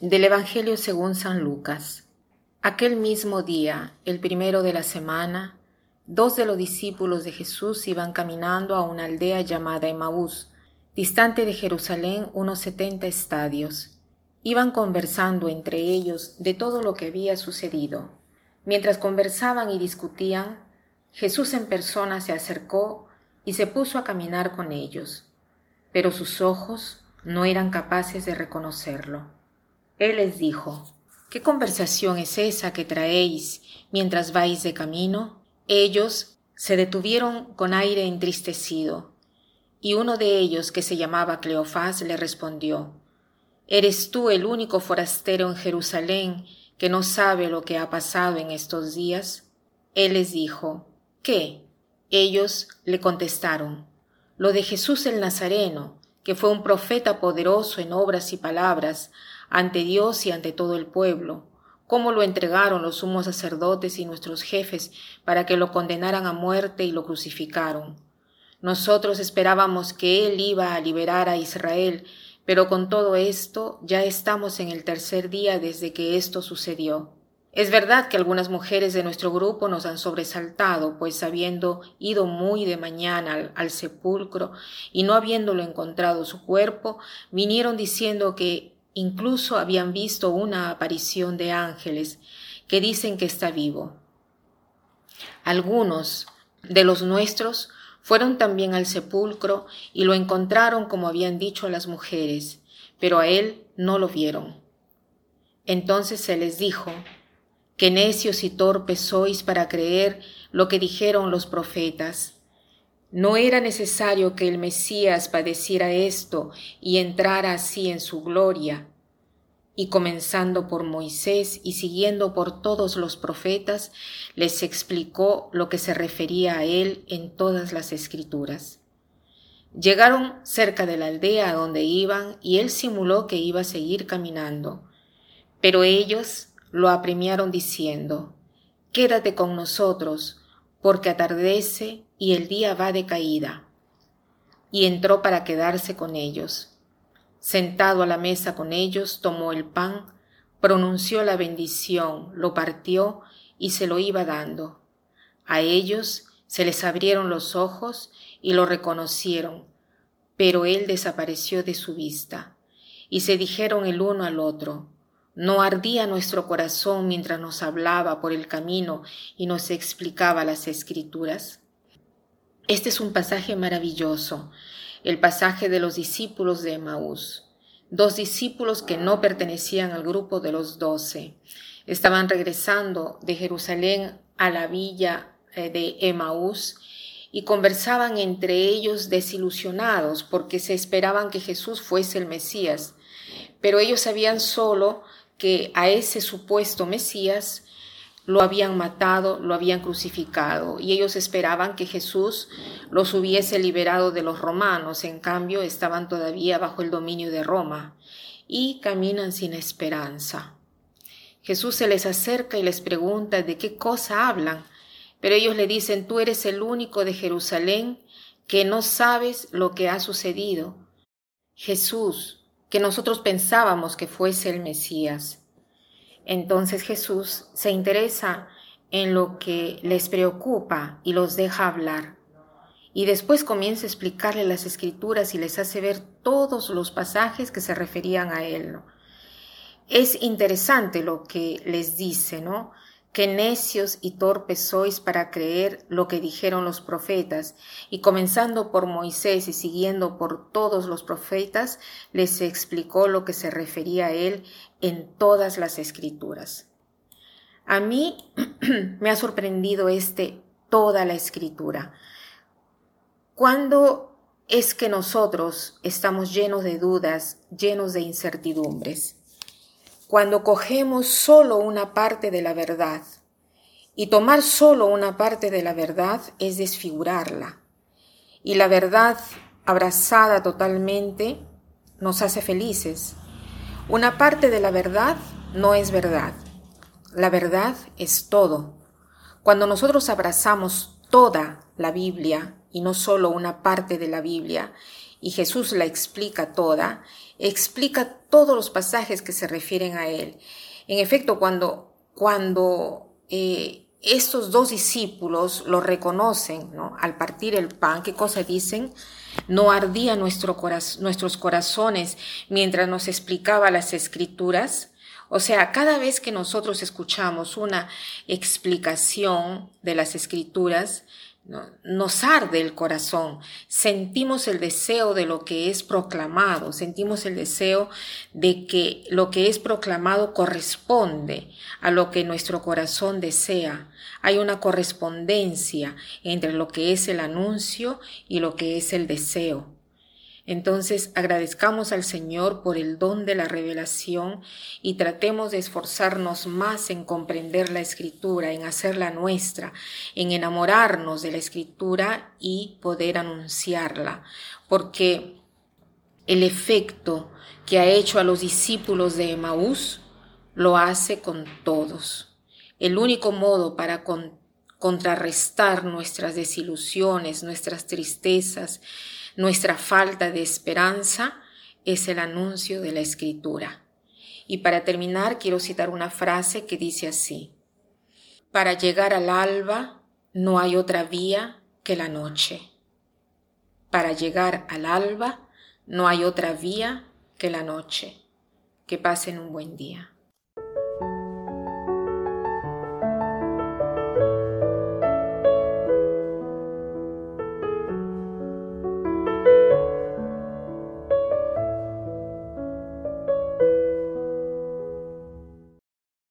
Del Evangelio según San Lucas. Aquel mismo día, el primero de la semana, dos de los discípulos de Jesús iban caminando a una aldea llamada Emaús, distante de Jerusalén unos setenta estadios. Iban conversando entre ellos de todo lo que había sucedido. Mientras conversaban y discutían, Jesús en persona se acercó y se puso a caminar con ellos, pero sus ojos no eran capaces de reconocerlo. Él les dijo, ¿Qué conversación es esa que traéis mientras vais de camino? Ellos se detuvieron con aire entristecido, y uno de ellos, que se llamaba Cleofás, le respondió, ¿Eres tú el único forastero en Jerusalén que no sabe lo que ha pasado en estos días? Él les dijo, ¿qué? Ellos le contestaron, lo de Jesús el Nazareno, que fue un profeta poderoso en obras y palabras, ante Dios y ante todo el pueblo, cómo lo entregaron los sumos sacerdotes y nuestros jefes para que lo condenaran a muerte y lo crucificaron. Nosotros esperábamos que Él iba a liberar a Israel, pero con todo esto ya estamos en el tercer día desde que esto sucedió. Es verdad que algunas mujeres de nuestro grupo nos han sobresaltado, pues habiendo ido muy de mañana al, al, sepulcro y no habiéndolo encontrado su cuerpo, vinieron diciendo que Incluso habían visto una aparición de ángeles que dicen que está vivo. Algunos de los nuestros fueron también al sepulcro y lo encontraron como habían dicho las mujeres, pero a él no lo vieron. Entonces se les dijo, que necios y torpes sois para creer lo que dijeron los profetas. No era necesario que el Mesías padeciera esto y entrara así en su gloria. Y comenzando por Moisés y siguiendo por todos los profetas, les explicó lo que se refería a él en todas las escrituras. Llegaron cerca de la aldea a donde iban y él simuló que iba a seguir caminando. Pero ellos lo apremiaron diciendo, Quédate con nosotros, porque atardece y el día va de caída. Y entró para quedarse con ellos. Sentado a la mesa con ellos, tomó el pan, pronunció la bendición, lo partió y se lo iba dando. A ellos se les abrieron los ojos y lo reconocieron, pero él desapareció de su vista. Y se dijeron el uno al otro, ¿No ardía nuestro corazón mientras nos hablaba por el camino y nos explicaba las escrituras? Este es un pasaje maravilloso, el pasaje de los discípulos de Emaús. Dos discípulos que no pertenecían al grupo de los doce. Estaban regresando de Jerusalén a la villa eh, de Emaús y conversaban entre ellos desilusionados porque se esperaban que Jesús fuese el Mesías. Pero ellos sabían solo que a ese supuesto Mesías lo habían matado, lo habían crucificado, y ellos esperaban que Jesús los hubiese liberado de los romanos, en cambio estaban todavía bajo el dominio de Roma, y caminan sin esperanza. Jesús se les acerca y les pregunta de qué cosa hablan, pero ellos le dicen, tú eres el único de Jerusalén que no sabes lo que ha sucedido. Jesús, que nosotros pensábamos que fuese el Mesías. Entonces Jesús se interesa en lo que les preocupa y los deja hablar. Y después comienza a explicarle las escrituras y les hace ver todos los pasajes que se referían a él. Es interesante lo que les dice, ¿no? Qué necios y torpes sois para creer lo que dijeron los profetas, y comenzando por Moisés y siguiendo por todos los profetas, les explicó lo que se refería a él en todas las escrituras. A mí me ha sorprendido este toda la escritura. ¿Cuándo es que nosotros estamos llenos de dudas, llenos de incertidumbres? Cuando cogemos solo una parte de la verdad. Y tomar solo una parte de la verdad es desfigurarla. Y la verdad abrazada totalmente nos hace felices. Una parte de la verdad no es verdad. La verdad es todo. Cuando nosotros abrazamos toda la Biblia y no solo una parte de la Biblia, y Jesús la explica toda, explica todos los pasajes que se refieren a él. En efecto, cuando, cuando eh, estos dos discípulos lo reconocen, ¿no? Al partir el pan, ¿qué cosa dicen? No ardía nuestro nuestros corazones mientras nos explicaba las escrituras. O sea, cada vez que nosotros escuchamos una explicación de las escrituras, nos arde el corazón, sentimos el deseo de lo que es proclamado, sentimos el deseo de que lo que es proclamado corresponde a lo que nuestro corazón desea. Hay una correspondencia entre lo que es el anuncio y lo que es el deseo. Entonces agradezcamos al Señor por el don de la revelación y tratemos de esforzarnos más en comprender la escritura, en hacerla nuestra, en enamorarnos de la escritura y poder anunciarla, porque el efecto que ha hecho a los discípulos de Emaús lo hace con todos. El único modo para contrarrestar nuestras desilusiones, nuestras tristezas, nuestra falta de esperanza es el anuncio de la escritura. Y para terminar, quiero citar una frase que dice así, para llegar al alba no hay otra vía que la noche. Para llegar al alba no hay otra vía que la noche. Que pasen un buen día.